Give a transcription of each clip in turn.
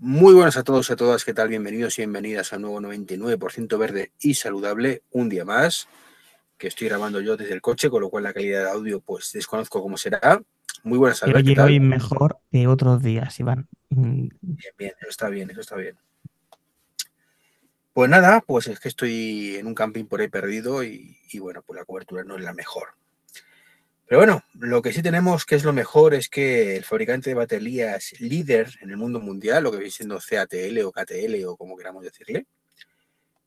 Muy buenas a todos y a todas, ¿qué tal? Bienvenidos y bienvenidas a nuevo 99% verde y saludable, un día más, que estoy grabando yo desde el coche, con lo cual la calidad de audio pues desconozco cómo será. Muy buenas tardes. Oye, hoy mejor que otros días, Iván. Bien, bien, eso está bien, eso está bien. Pues nada, pues es que estoy en un camping por ahí perdido y, y bueno, pues la cobertura no es la mejor. Pero bueno, lo que sí tenemos que es lo mejor es que el fabricante de baterías líder en el mundo mundial, lo que viene siendo CATL o KTL o como queramos decirle,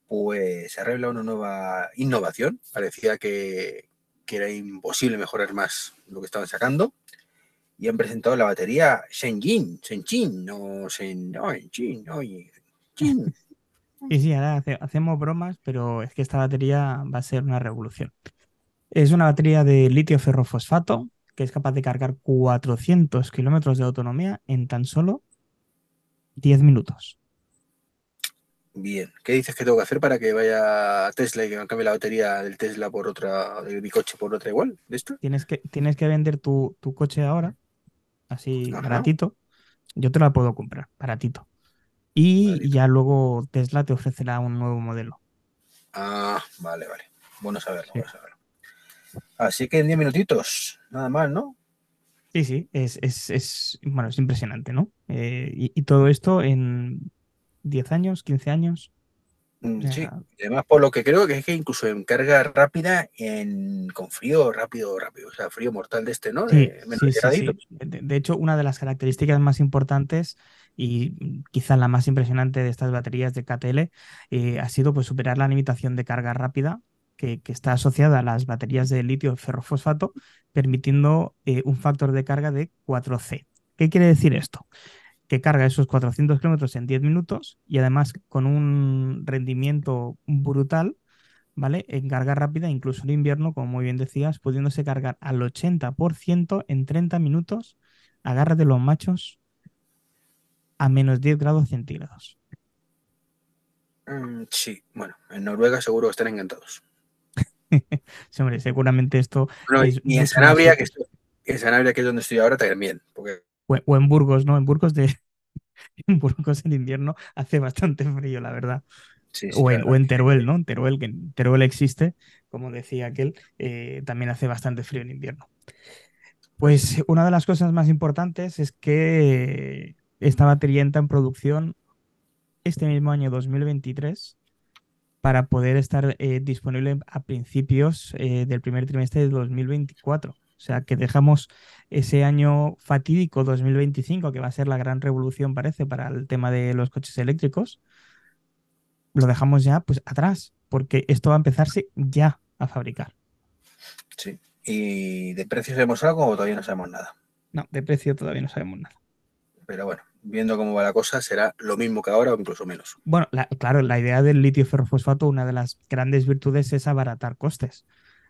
pues ha revelado una nueva innovación. Parecía que, era imposible mejorar más lo que estaban sacando. Y han presentado la batería Shenjin, Shenjin, no Shen, no, Shenjin, no, Shenjin. Sí, sí, ahora hacemos bromas, pero es que esta batería va a ser una revolución. Es una batería de litio ferrofosfato que es capaz de cargar 400 kilómetros de autonomía en tan solo 10 minutos. Bien, ¿qué dices que tengo que hacer para que vaya a Tesla y que me cambie la batería del Tesla por otra, de mi coche por otra igual? ¿De esto? Tienes que, tienes que vender tu, coche ahora, así baratito. Yo te la puedo comprar, baratito. Y ya luego Tesla te ofrecerá un nuevo modelo. Ah, vale, vale. Bueno saberlo, bueno saberlo. Así que en 10 minutitos, nada más, ¿no? Sí, sí, es, bueno, es impresionante, ¿no? Eh, y, todo esto en 10 años, 15 años. Mm, sí, además por lo que creo que es que incluso en carga rápida, en, con frío rápido, rápido, o sea, frío mortal de este, ¿no? De, de, hecho, una de las características más importantes y quizá la más impresionante de estas baterías de KTL eh, ha sido pues superar la limitación de carga rápida que, está asociada a las baterías de litio ferrofosfato, permitiendo eh, un factor de carga de 4C. ¿Qué quiere decir esto? Que carga esos 400 kilómetros en 10 minutos y además con un rendimiento brutal, ¿vale? En carga rápida, incluso en invierno, como muy bien decías, pudiéndose cargar al 80% en 30 minutos, agárrate los machos, a menos 10 grados centígrados. Mm, sí, bueno, en Noruega seguro están encantados. Sí, hombre, seguramente esto. y en Sanabria, que, en Sanabria, que es donde estoy ahora, también. Porque... O, en Burgos, ¿no? En Burgos de. en Burgos en invierno hace bastante frío, la verdad. o, en, Teruel, ¿no? En Teruel, que en Teruel existe, como decía aquel, eh, también hace bastante frío en invierno. Pues una de las cosas más importantes es que esta batería entra en producción este mismo año 2023 para poder estar eh, disponible a principios eh, del primer trimestre de 2024. O sea, que dejamos ese año fatídico 2025, que va a ser la gran revolución, parece, para el tema de los coches eléctricos, lo dejamos ya pues atrás, porque esto va a empezarse ya a fabricar. Sí. ¿Y de precio sabemos algo o todavía no sabemos nada? No, de precio todavía no sabemos nada. Pero bueno, viendo cómo va la cosa, será lo mismo que ahora o incluso menos. Bueno, claro, la idea del litio ferrofosfato, una de las grandes virtudes es abaratar costes.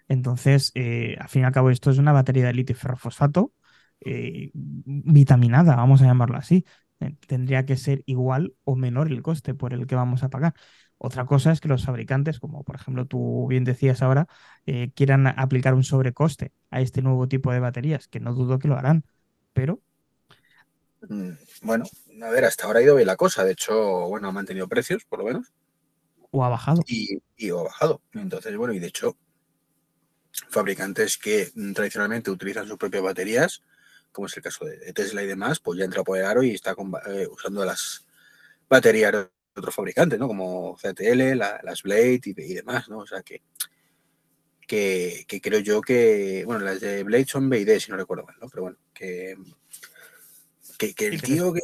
Entonces, eh, al fin y al cabo, esto es una batería de litio ferrofosfato eh, vitaminada, vamos a llamarlo así. Eh, tendría que ser igual o menor el coste por el que vamos a pagar. Otra cosa es que los fabricantes, como por ejemplo tú bien decías ahora, quieran aplicar un sobrecoste a este nuevo tipo de baterías, que no dudo que lo harán, pero bueno, a ver, hasta ahora ha ido bien la cosa. De hecho, bueno, ha mantenido precios, por lo menos. O ha bajado. Y, ha bajado. Entonces, bueno, y de hecho, fabricantes que mm, tradicionalmente utilizan sus propias baterías, como es el caso de Tesla y demás, pues ya entra por el aro y está eh, usando las baterías de otros fabricantes, ¿no? Como CTL, las Blade y, demás, ¿no? O sea que, que, que, creo yo que, bueno, las de Blade son BID, si no recuerdo mal, ¿no? Pero bueno, que que, el tío que...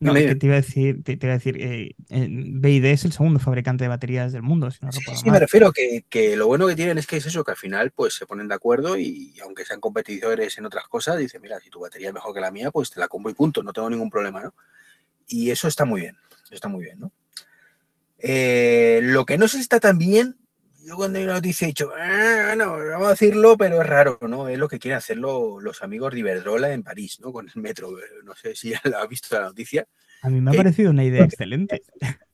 No, que te iba a decir, te, iba a decir eh, BID es el segundo fabricante de baterías del mundo, si no sí, sí, me refiero que, que, lo bueno que tienen es que es eso, que al final pues se ponen de acuerdo y aunque sean competidores en otras cosas, dicen, mira, si tu batería es mejor que la mía, pues te la compro y punto, no tengo ningún problema, ¿no? Y eso está muy bien, está muy bien, ¿no? Eh, lo que no se está tan bien cuando hay una noticia he dicho, ah, no, vamos a decirlo, pero es raro, ¿no? Es lo que quieren hacer los amigos de Iberdrola en París, ¿no? Con el metro. No sé si ya lo ha visto la noticia. A mí me ha parecido una idea excelente.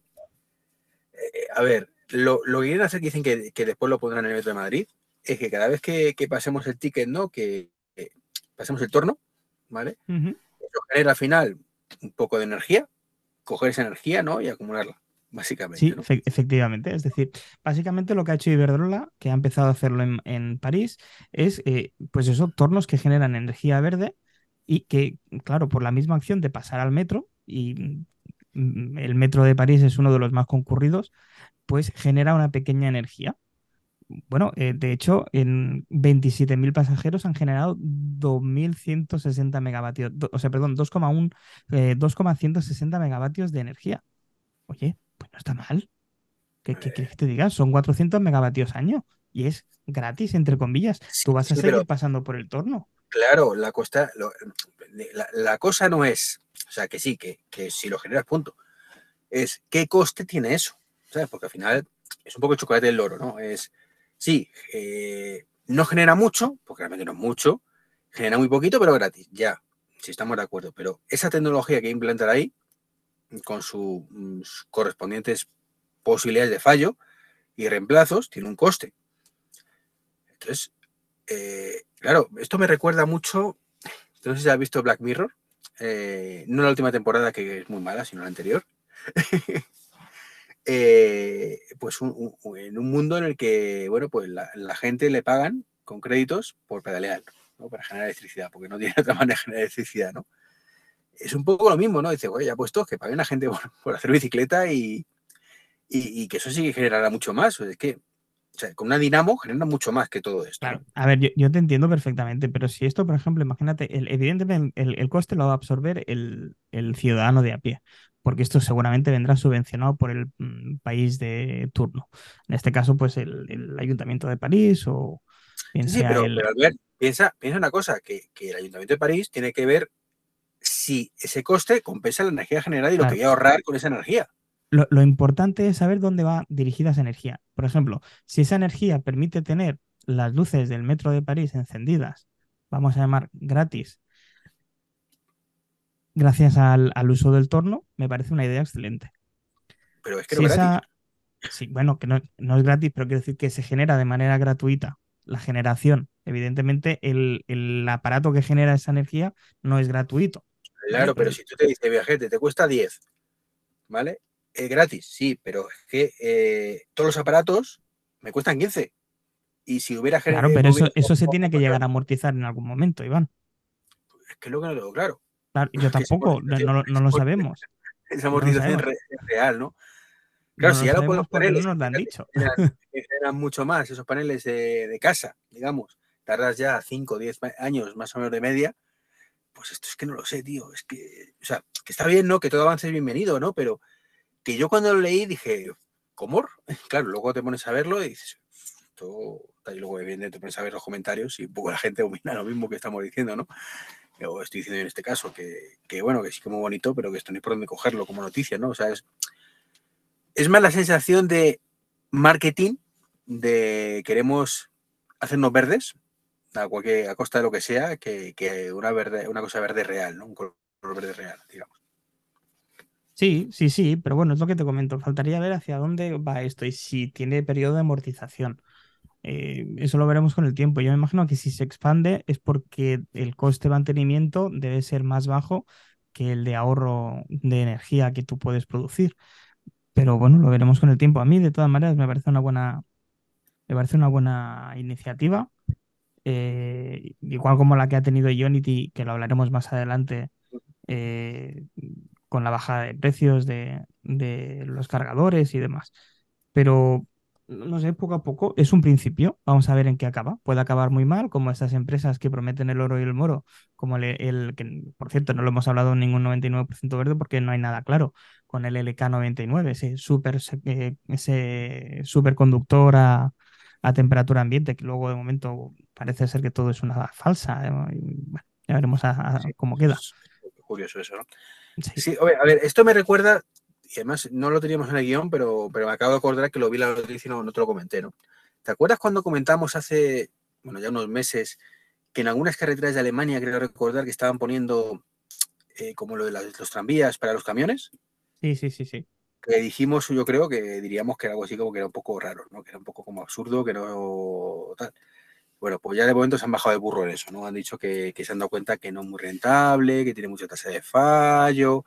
Eh, a ver, lo, que quieren hacer, que dicen que, después lo pondrán en el metro de Madrid, es que cada vez que, pasemos el ticket, ¿no? Que pasemos el torno, ¿vale? Eso genera al final un poco de energía, coger esa energía, ¿no? Y acumularla, básicamente. Sí, efectivamente. Es decir, básicamente lo que ha hecho Iberdrola, que ha empezado a hacerlo en, París, es, eh, pues eso, tornos que generan energía verde y que, claro, por la misma acción de pasar al metro, y mm, el metro de París es uno de los más concurridos, pues genera una pequeña energía. Bueno, eh, de hecho, en 27.000 pasajeros han generado 2.160 megavatios, o sea, perdón, 2,1, 2,160 eh, megavatios de energía. Oye, pues no está mal. ¿Qué, quieres que te diga? Son 400 megavatios año y es gratis, entre comillas. Tú vas a seguir pasando por el torno. Claro, la, costa, la, cosa no es, o sea, que sí, que, que si lo generas, punto. Es qué coste tiene eso, ¿sabes? Porque al final es un poco el chocolate del loro, ¿no? Es Sí, eh, no genera mucho, porque realmente no es mucho, genera muy poquito, pero gratis, ya, si estamos de acuerdo. Pero esa tecnología que implantar ahí, con sus correspondientes posibilidades de fallo y reemplazos, tiene un coste. Entonces, eh, claro, esto me recuerda mucho, no sé si has visto Black Mirror, eh, no la última temporada que es muy mala, sino la anterior. Eh, pues en un mundo en el que, bueno, pues la, gente le pagan con créditos por pedalear, ¿no? Para generar electricidad, porque no tiene otra manera de generar electricidad, ¿no? Es un poco lo mismo, ¿no? Dice, oye, ya puesto que paguen a gente por, hacer bicicleta y, y, que eso sí que generará mucho más. es que, o sea, con una dinamo genera mucho más que todo esto. Claro, a ver, yo, te entiendo perfectamente, pero si esto, por ejemplo, imagínate, el, evidentemente el, coste lo va a absorber el, el ciudadano de a pie porque esto seguramente vendrá subvencionado por el mm, país de turno. En este caso, pues el, Ayuntamiento de París o sí, pero, ver, piensa, piensa una cosa, que, el Ayuntamiento de París tiene que ver si ese coste compensa la energía generada y lo que voy a ahorrar con esa energía. Lo, lo, importante es saber dónde va dirigida esa energía. Por ejemplo, si esa energía permite tener las luces del metro de París encendidas, vamos a llamar gratis, gracias al, uso del torno, me parece una idea excelente. Pero es que no es gratis. Sí, bueno, que no, es gratis, pero quiero decir que se genera de manera gratuita la generación. Evidentemente, el, aparato que genera esa energía no es gratuito. Claro, pero, si tú te dices, viajete, te cuesta 10, ¿vale? Es gratis, sí, pero es que eh, todos los aparatos me cuestan 15. Y si hubiera generado. Claro, pero eso, eso se tiene que llegar a amortizar en algún momento, Iván. Es que es lo que no tengo claro yo tampoco, no, lo sabemos. Esa amortización es real, ¿no? Claro, si ya lo podemos poner, nos lo han dicho. Eran, mucho más esos paneles de, casa, digamos. Tardas ya 5 o 10 años más o menos de media. Pues esto es que no lo sé, tío. Es que, o sea, que está bien, ¿no? Que todo avance es bienvenido, ¿no? Pero que yo cuando lo leí dije, ¿cómo? Claro, luego te pones a verlo y dices, esto, y luego evidentemente te pones a ver los comentarios y un poco la gente opina lo mismo que estamos diciendo, ¿no? o estoy diciendo en este caso, que, bueno, que sí que muy bonito, pero que esto no hay por dónde cogerlo como noticia, ¿no? O sea, es, es más la sensación de marketing, de queremos hacernos verdes, a, cualquier, a costa de lo que sea, que, una, verde, una cosa verde real, ¿no? Un color verde real, digamos. Sí, sí, sí, pero bueno, es lo que te comento. Faltaría ver hacia dónde va esto y si tiene periodo de amortización. Eh, eso lo veremos con el tiempo. Yo me imagino que si se expande es porque el coste de mantenimiento debe ser más bajo que el de ahorro de energía que tú puedes producir. Pero bueno, lo veremos con el tiempo. A mí, de todas maneras, me parece una buena, me parece una buena iniciativa. Eh, igual como la que ha tenido Unity, que lo hablaremos más adelante, eh, con la bajada de precios de, los cargadores y demás. Pero no sé, poco a poco, es un principio, vamos a ver en qué acaba. Puede acabar muy mal, como estas empresas que prometen el oro y el moro, como el, que, por cierto, no lo hemos hablado en ningún 99% verde porque no hay nada claro, con el LK99, ese super, eh, ese superconductor a, temperatura ambiente, que luego de momento parece ser que todo es una falsa. Eh, ya veremos cómo queda. curioso eso, ¿no? Sí. a ver, esto me recuerda, y además no lo teníamos en el guion, pero, pero me acabo de acordar que lo vi la noticia y no, te lo comenté, ¿no? ¿Te acuerdas cuando comentamos hace, bueno, ya unos meses, que en algunas carreteras de Alemania, creo recordar, que estaban poniendo eh, como lo de los tranvías para los camiones? Sí, sí, sí, sí. Que dijimos, yo creo que diríamos que era algo así como que era un poco raro, ¿no? Que era un poco como absurdo, que no tal. Bueno, pues ya de momento se han bajado de burro en eso, ¿no? Han dicho que, se han dado cuenta que no es muy rentable, que tiene mucha tasa de fallo,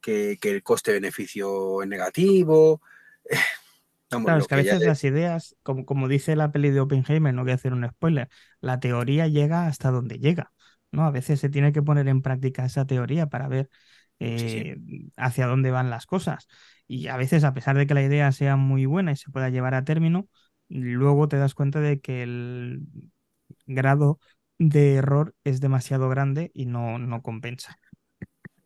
que, el coste-beneficio es negativo. claro, es que a veces las ideas, como, como dice la peli de Oppenheimer, no voy a hacer un spoiler, la teoría llega hasta donde llega, ¿no? A veces se tiene que poner en práctica esa teoría para ver eh, hacia dónde van las cosas. Y a veces, a pesar de que la idea sea muy buena y se pueda llevar a término, luego te das cuenta de que el grado de error es demasiado grande y no, no compensa.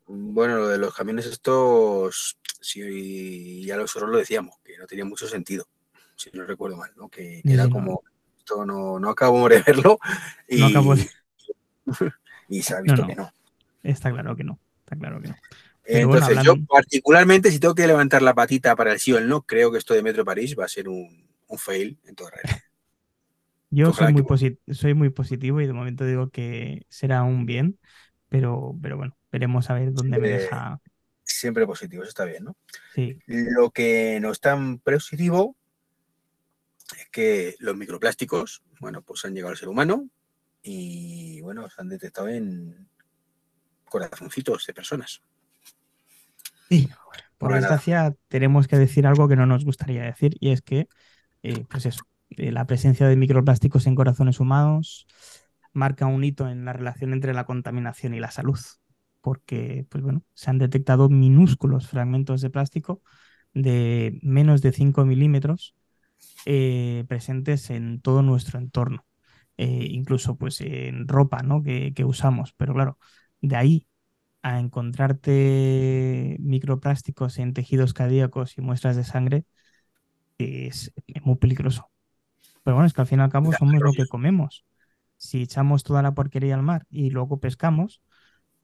Bueno, lo de los camiones estos, sí, ya nosotros lo decíamos, que no tenía mucho sentido, si no recuerdo mal, ¿no? Que, era como, esto no, no acabo de verlo y, y se ha visto que no. Está claro que no, está claro que no. Entonces yo particularmente si tengo que levantar la patita para el sí o el no, creo que esto de Metro París va a ser un, un fail en toda regla. Yo soy muy, soy muy positivo y de momento digo que será un bien, pero, pero bueno, veremos a ver dónde me deja. Siempre positivo, eso está bien, ¿no? Sí. Lo que no es tan positivo es que los microplásticos, bueno, pues han llegado al ser humano y, bueno, se han detectado en corazoncitos de personas. Sí, por desgracia tenemos que decir algo que no nos gustaría decir y es que eh, pues eso, eh, la presencia de microplásticos en corazones humanos marca un hito en la relación entre la contaminación y la salud, porque pues bueno, se han detectado minúsculos fragmentos de plástico de menos de 5 milímetros eh, presentes en todo nuestro entorno, incluso pues en ropa ¿no? que, usamos, pero claro, de ahí a encontrarte microplásticos en tejidos cardíacos y muestras de sangre, es, muy peligroso. Pero bueno, es que al fin y al cabo somos lo que comemos. Si echamos toda la porquería al mar y luego pescamos,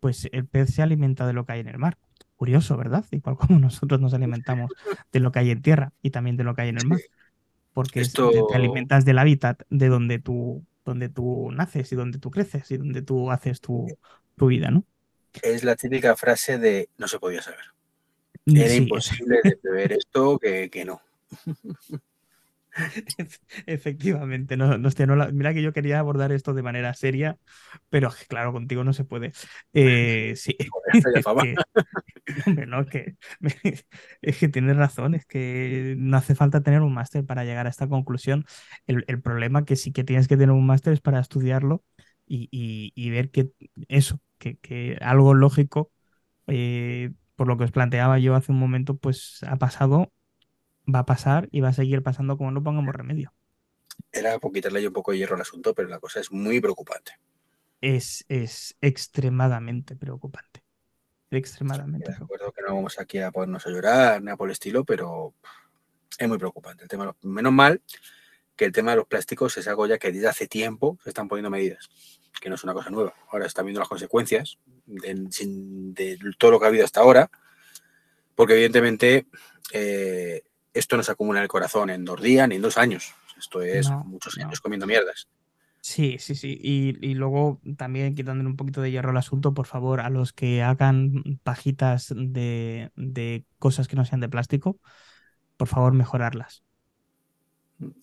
pues el pez se alimenta de lo que hay en el mar. Curioso, ¿verdad? Igual como nosotros nos alimentamos de lo que hay en tierra y también de lo que hay en el mar. Porque te, alimentas del hábitat de donde tú, donde tú naces y donde tú creces y donde tú haces tu, vida, ¿no? Es la típica frase de no se podía saber. Era imposible de prever esto que, que no. Efectivamente, no, no, mira que yo quería abordar esto de manera seria, pero claro, contigo no se puede. Eh, sí, es que, tienes razón, es que no hace falta tener un máster para llegar a esta conclusión. El, problema que sí que tienes que tener un máster es para estudiarlo y, ver que eso, que, algo lógico, eh, por lo que os planteaba yo hace un momento, pues ha pasado va a pasar y va a seguir pasando como no pongamos remedio. Era por quitarle un poco de hierro al asunto, pero la cosa es muy preocupante. Es, es extremadamente preocupante. Extremadamente. De acuerdo que no vamos aquí a ponernos a llorar, ni a por el estilo, pero es muy preocupante. El tema, menos mal que el tema de los plásticos es algo ya que desde hace tiempo se están poniendo medidas, que no es una cosa nueva. Ahora están viendo las consecuencias de, de todo lo que ha habido hasta ahora, porque evidentemente eh, esto no se acumula en el corazón en dos días ni en dos años. Esto es muchos años comiendo mierdas. Sí, sí, sí. Y, luego también quitándole un poquito de hierro al asunto, por favor, a los que hagan pajitas de, cosas que no sean de plástico, por favor, mejorarlas.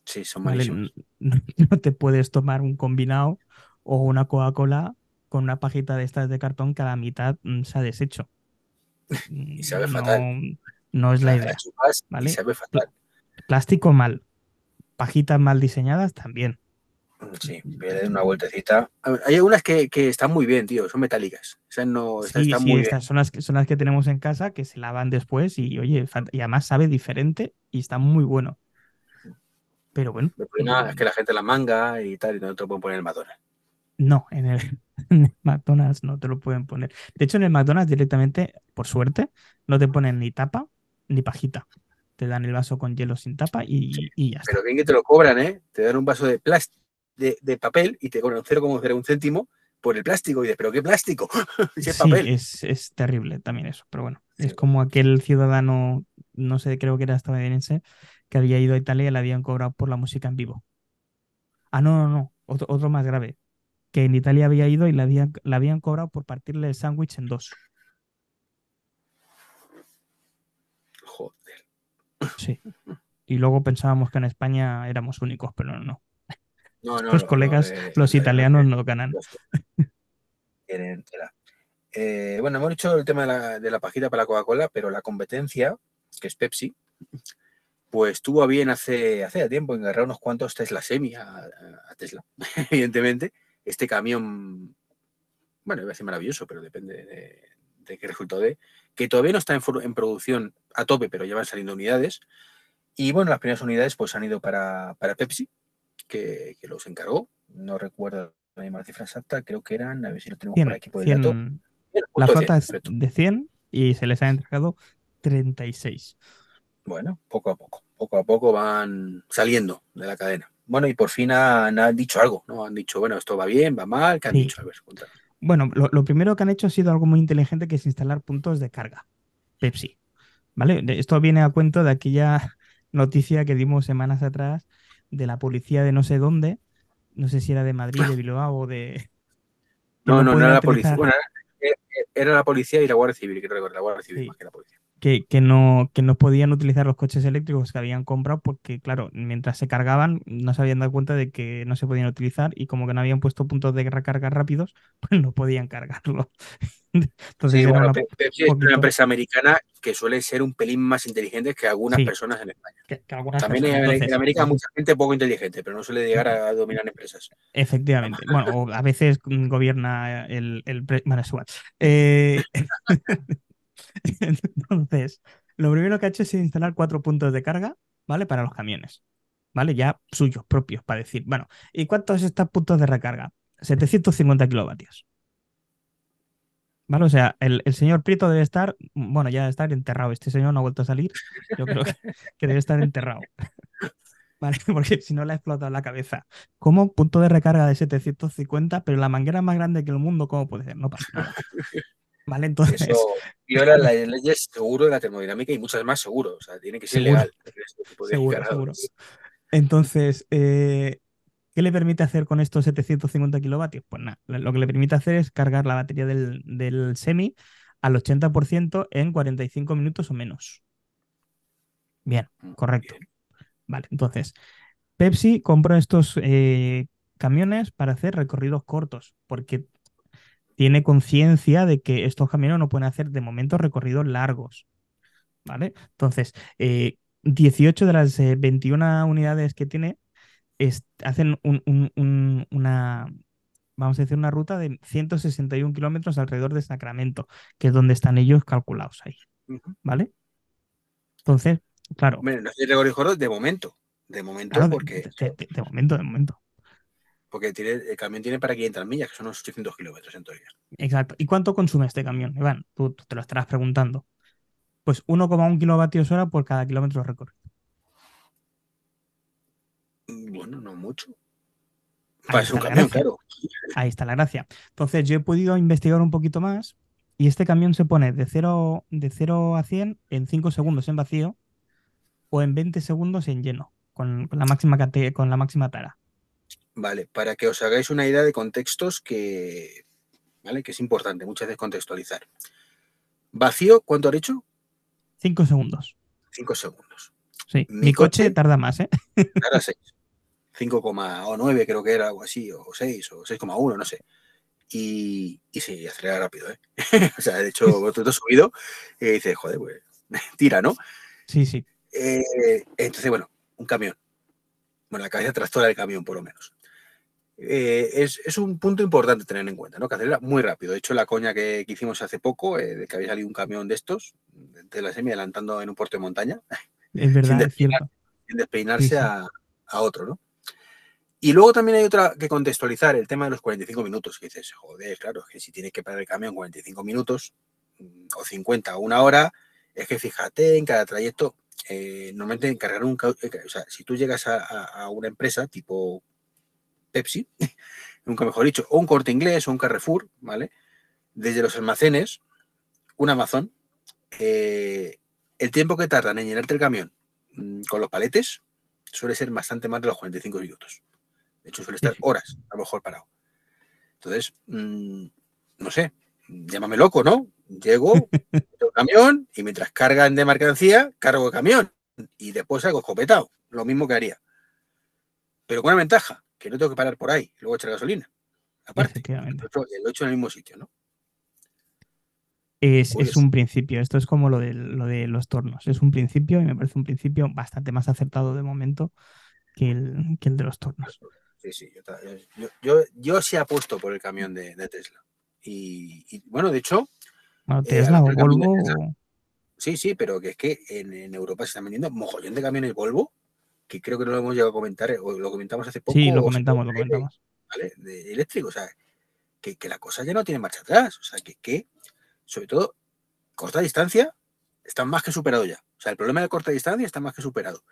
Sí, son malísimos. No, te puedes tomar un combinado o una Coca-Cola con una pajita de estas de cartón que a la mitad mm, se ha deshecho. y sabe fatal. No es la idea. ¿vale? Plástico mal. Pajitas mal diseñadas también. Sí, voy una vueltecita. Hay algunas que, están muy bien, tío, son metálicas. no, sí, sí, estas Son, las, son las que tenemos en casa que se lavan después y, oye, y además sabe diferente y está muy bueno. Pero bueno. El problema es que la gente la manga y tal, y no te lo pueden poner en el McDonald's. No, en el, en el, McDonald's no te lo pueden poner. De hecho, en el McDonald's directamente, por suerte, no te ponen ni tapa ni pajita. Te dan el vaso con hielo sin tapa y, y ya está. Pero bien que te lo cobran, ¿eh? Te dan un vaso de, de, de papel y te cobran 0,01 céntimo por el plástico. Y dices, ¿pero qué plástico? es papel. Es, es, terrible también eso. Pero bueno, es como aquel ciudadano, no sé, creo que era estadounidense, que había ido a Italia y le habían cobrado por la música en vivo. Ah, no, no, no. Otro, otro más grave. Que en Italia había ido y le habían, le habían cobrado por partirle el sándwich en dos. Sí. Y luego pensábamos que en España éramos únicos, pero no. los colegas, los italianos no ganan. Eh, bueno, hemos dicho el tema de la, de la pajita para la Coca-Cola, pero la competencia, que es Pepsi, pues tuvo bien hace, hace tiempo engarrar unos cuantos Tesla Semi a, Tesla, evidentemente. Este camión, bueno, iba a ser maravilloso, pero depende de, qué resultado de, que todavía no está en, producción a tope, pero ya van saliendo unidades. Y bueno, las primeras unidades pues han ido para, Pepsi, que, los encargó. No recuerdo la misma cifra exacta, creo que eran, a ver si lo tenemos por aquí por el dato. La flota es de 100 y se les ha entregado 36. Bueno, poco a poco, poco a poco van saliendo de la cadena. Bueno, y por fin han, dicho algo, ¿no? Han dicho, bueno, esto va bien, va mal, ¿qué han dicho? A ver, bueno, lo, primero que han hecho ha sido algo muy inteligente, que es instalar puntos de carga. Pepsi. ¿Vale? Esto viene a cuento de aquella noticia que dimos semanas atrás de la policía de no sé dónde, no sé si era de Madrid, de Bilbao o de... No, no, no, era la policía. Bueno, era, la policía y la Guardia Civil, que la Guardia Civil más que la policía que, no, que no podían utilizar los coches eléctricos que habían comprado porque, claro, mientras se cargaban no se habían dado cuenta de que no se podían utilizar y como que no habían puesto puntos de recarga rápidos, pues no podían cargarlo. Entonces, era una, Pepsi es una empresa americana que suele ser un pelín más inteligente que algunas personas en España. También en, América hay mucha gente poco inteligente, pero no suele llegar a dominar empresas. Efectivamente. bueno, a veces gobierna el... el bueno, es igual. Eh... Entonces, lo primero que ha hecho es instalar cuatro puntos de carga, ¿vale? Para los camiones, ¿vale? Ya suyos, propios, para decir, bueno, ¿y cuántos estos puntos de recarga? 750 kilovatios. ¿Vale? O sea, el, señor Prieto debe estar, bueno, ya debe estar enterrado. Este señor no ha vuelto a salir. Yo creo que, debe estar enterrado. ¿Vale? Porque si no le ha explotado la cabeza. ¿Cómo punto de recarga de 750, pero la manguera más grande que el mundo? ¿Cómo puede ser? No pasa nada. ¿Vale? Entonces. Eso viola las leyes seguro de la termodinámica y muchas más seguro. O sea, tiene que ser legal. seguro, seguro. Entonces, eh, ¿qué le permite hacer con estos 750 kilovatios? Pues nada, lo que le permite hacer es cargar la batería del, semi al 80% en 45 minutos o menos. Bien, mm, correcto. Vale, entonces, Pepsi compró estos eh, camiones para hacer recorridos cortos, porque tiene conciencia de que estos camiones no pueden hacer de momento recorridos largos. ¿Vale? Entonces, 18 eh, de las 21 eh, unidades que tiene hacen una, vamos a decir, una ruta de 161 kilómetros alrededor de Sacramento, que es donde están ellos calculados ahí. ¿Vale? Entonces, claro. Bueno, no recorrido de momento. De momento, porque. de, momento, de momento porque tiene, el camión tiene para 500 millas, que son unos 800 kilómetros en teoría. Exacto. ¿Y cuánto consume este camión, Iván? Tú, te lo estarás preguntando. Pues 1,1 kilovatios hora por cada kilómetro recorrido. Mm, bueno, no mucho. Para un camión, claro. Ahí está la gracia. Entonces, yo he podido investigar un poquito más y este camión se pone de 0, de 0 a 100 en 5 segundos en vacío o en 20 segundos en lleno, con, la, máxima, con la máxima tara. Vale, para que os hagáis una idea de contextos que, ¿vale? que es importante muchas veces contextualizar. Vacío, ¿cuánto ha dicho? Cinco segundos. Cinco segundos. Sí, mi, coche, tarda más, ¿eh? Tarda seis. 5,9 creo que era algo así, o 6, o 6,1, no sé. Y, y sí, acelera rápido, ¿eh? o sea, de hecho, te has subido y dices, joder, pues, tira, ¿no? Sí, sí. Eh, entonces, bueno, un camión. Bueno, la cabeza tractora del camión, por lo menos. Eh, es, un punto importante tener en cuenta, ¿no? Que acelera muy rápido. De hecho, la coña que, hicimos hace poco, eh, de que había salido un camión de estos, de la semi adelantando en un puerto de montaña, es verdad, sin, despeinarse A, otro, ¿no? Y luego también hay otra que contextualizar, el tema de los 45 minutos, que dices, joder, claro, es que si tienes que parar el camión 45 minutos, mm, o 50 o una hora, es que fíjate en cada trayecto, eh, normalmente encargar un... O sea, si tú llegas a, a una empresa tipo Pepsi, nunca mejor dicho, o un corte inglés o un Carrefour, ¿vale? Desde los almacenes, un Amazon, eh, el tiempo que tardan en llenarte el camión mm, con los paletes suele ser bastante más de los 45 minutos. De hecho, suele estar horas a lo mejor parado. Entonces, mm, no sé, llámame loco, ¿no? Llego, el camión y mientras cargan de mercancía, cargo el camión y después hago escopetado, lo mismo que haría. Pero con una ventaja, que no tengo que parar por ahí, luego echar gasolina. Aparte, lo he hecho en el mismo sitio, ¿no? Es, un principio, esto es como lo de, lo de los tornos, es un principio y me parece un principio bastante más acertado de momento que el, que el de los tornos. Sí, sí, yo, yo, yo, sí apuesto por el camión de, Tesla. Y, bueno, de hecho... Eh, Tesla o Volvo... Sí, sí, pero que es que en, Europa se están vendiendo mojollón de camiones Volvo, que creo que no lo hemos llegado a comentar, o lo comentamos hace poco. Sí, lo comentamos, lo comentamos. ¿vale? De eléctrico, o sea, que, que, la cosa ya no tiene marcha atrás, o sea, que, que sobre todo, corta distancia, está más que superado ya. O sea, el problema de corta distancia está más que superado.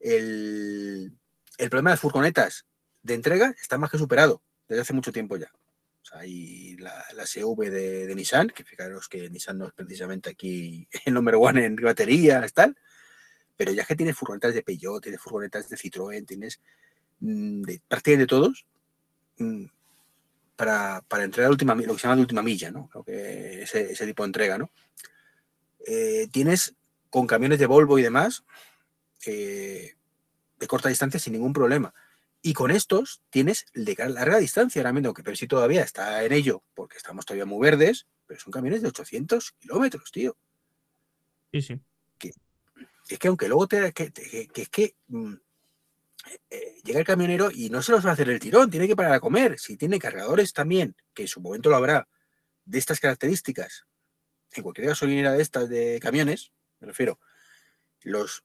El, problema de las furgonetas de entrega está más que superado desde hace mucho tiempo ya. O sea, y la, la CV de, Nissan, que fijaros que Nissan no es precisamente aquí el número one en baterías, tal, pero ya que tienes furgonetas de Peugeot, tienes furgonetas de Citroën, tienes mm, de, prácticamente todos, mm, para, para entregar última, lo que se llama de última milla, ¿no? Ese tipo de entrega, ¿no? Eh, tienes con camiones de Volvo y demás eh, de corta distancia sin ningún problema. Y con estos tienes de larga distancia ahora mismo, que pero sí todavía está en ello, porque estamos todavía muy verdes, pero son camiones de 800 kilómetros, tío. Sí, sí. es que aunque luego te... Que, que es que mm, eh, llega el camionero y no se los va a hacer el tirón, tiene que parar a comer. Si tiene cargadores también, que en su momento lo habrá, de estas características, en cualquier gasolinera de estas de camiones, me refiero, los,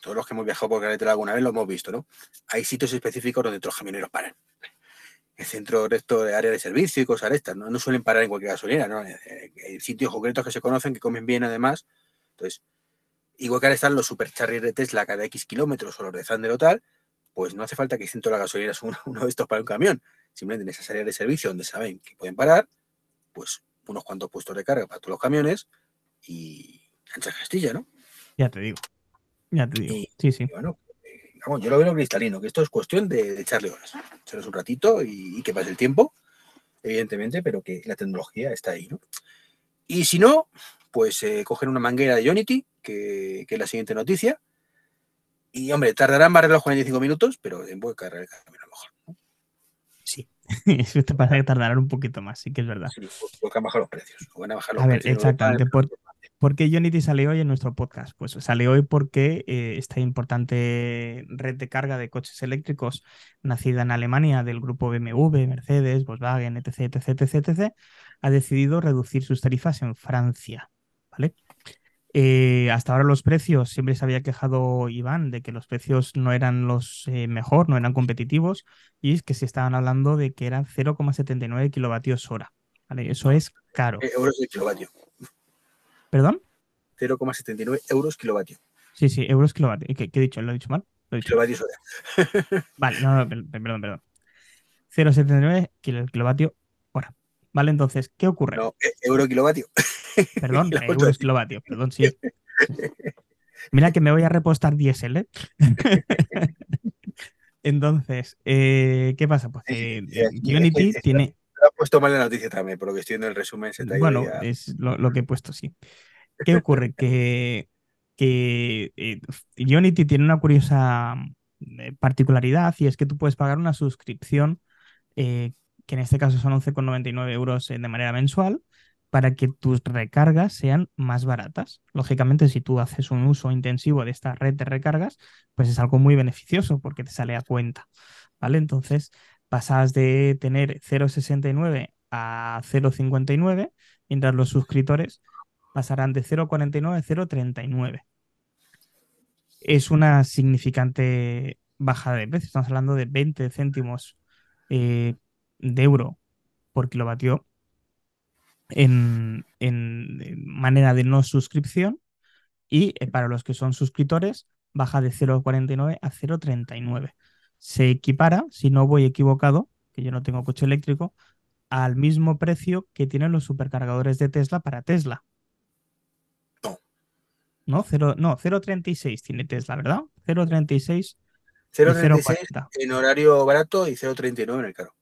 todos los que hemos viajado por carretera alguna vez lo hemos visto, ¿no? Hay sitios específicos donde los camioneros paran. El centro recto de área de servicio y cosas estas, ¿no? No suelen parar en cualquier gasolinera, ¿no? Hay sitios concretos que se conocen, que comen bien además. Entonces, igual que ahora están los superchargers de Tesla cada X kilómetros o los de Thunder o tal, pues no hace falta que estén todas las gasolineras uno, uno, de estos para un camión. Simplemente en esas áreas de servicio donde saben que pueden parar, pues unos cuantos puestos de carga para todos los camiones y ancha Castilla, ¿no? Ya te digo. Ya te digo. sí, sí. bueno, eh, yo lo veo cristalino, que esto es cuestión de, echarle horas. Echarles un ratito y, que pase el tiempo, evidentemente, pero que la tecnología está ahí, ¿no? Y si no, pues eh, coger una manguera de Unity, que, que es la siguiente noticia, y hombre, tardarán más reloj 45 minutos, pero en buen cargar el camino a lo mejor. ¿no? Sí, eso te pasa que tardarán un poquito más, sí que es verdad. Sí, porque han bajado los precios. Van a bajar los a ver, exactamente. Por, qué Unity salió hoy en nuestro podcast? Pues salió hoy porque eh, esta importante red de carga de coches eléctricos nacida en Alemania del grupo BMW, Mercedes, Volkswagen, etc, etc, etc, etc, ha decidido reducir sus tarifas en Francia. ¿Vale? Eh, hasta ahora los precios, siempre se había quejado Iván de que los precios no eran los eh, mejor, no eran competitivos, y es que se estaban hablando de que eran 0,79 kilovatios hora. Eso es caro. Eh, euros de kilovatio. ¿Perdón? 0,79 euros kilovatio. Sí, sí, euros kilovatio. ¿Qué, he dicho? ¿Lo he dicho mal? Kilovatios hora. vale, no, no, perdón, perdón. 0,79 kilovatios hora. Vale, entonces, ¿qué ocurre? No, euro kilovatio. Perdón, euros kilovatios, perdón, sí. Mira que me voy a repostar diésel, ¿eh? Entonces, eh, ¿qué pasa? Pues eh, Unity tiene. Ha puesto mal la noticia también, por lo que estoy viendo el resumen. bueno, es lo, que he puesto, sí. ¿Qué ocurre? que, que eh, Unity tiene una curiosa particularidad y es que tú puedes pagar una suscripción, que en este caso son 11,99 euros de manera mensual, para que tus recargas sean más baratas. Lógicamente, si tú haces un uso intensivo de esta red de recargas, pues es algo muy beneficioso porque te sale a cuenta. ¿Vale? Entonces, pasas de tener 0,69 a 0,59, mientras los suscriptores pasarán de 0,49 a 0,39. Es una significante bajada de precio. Estamos hablando de 20 céntimos eh, de euro por kilovatio en, manera de no suscripción y eh, para los que son suscriptores baja de 0,49 a 0,39. Se equipara, si no voy equivocado, que yo no tengo coche eléctrico, al mismo precio que tienen los supercargadores de Tesla para Tesla. No, 0, no 0,36 tiene Tesla, ¿verdad? 0,36. 0,36 en horario barato y 0,39 en el caro.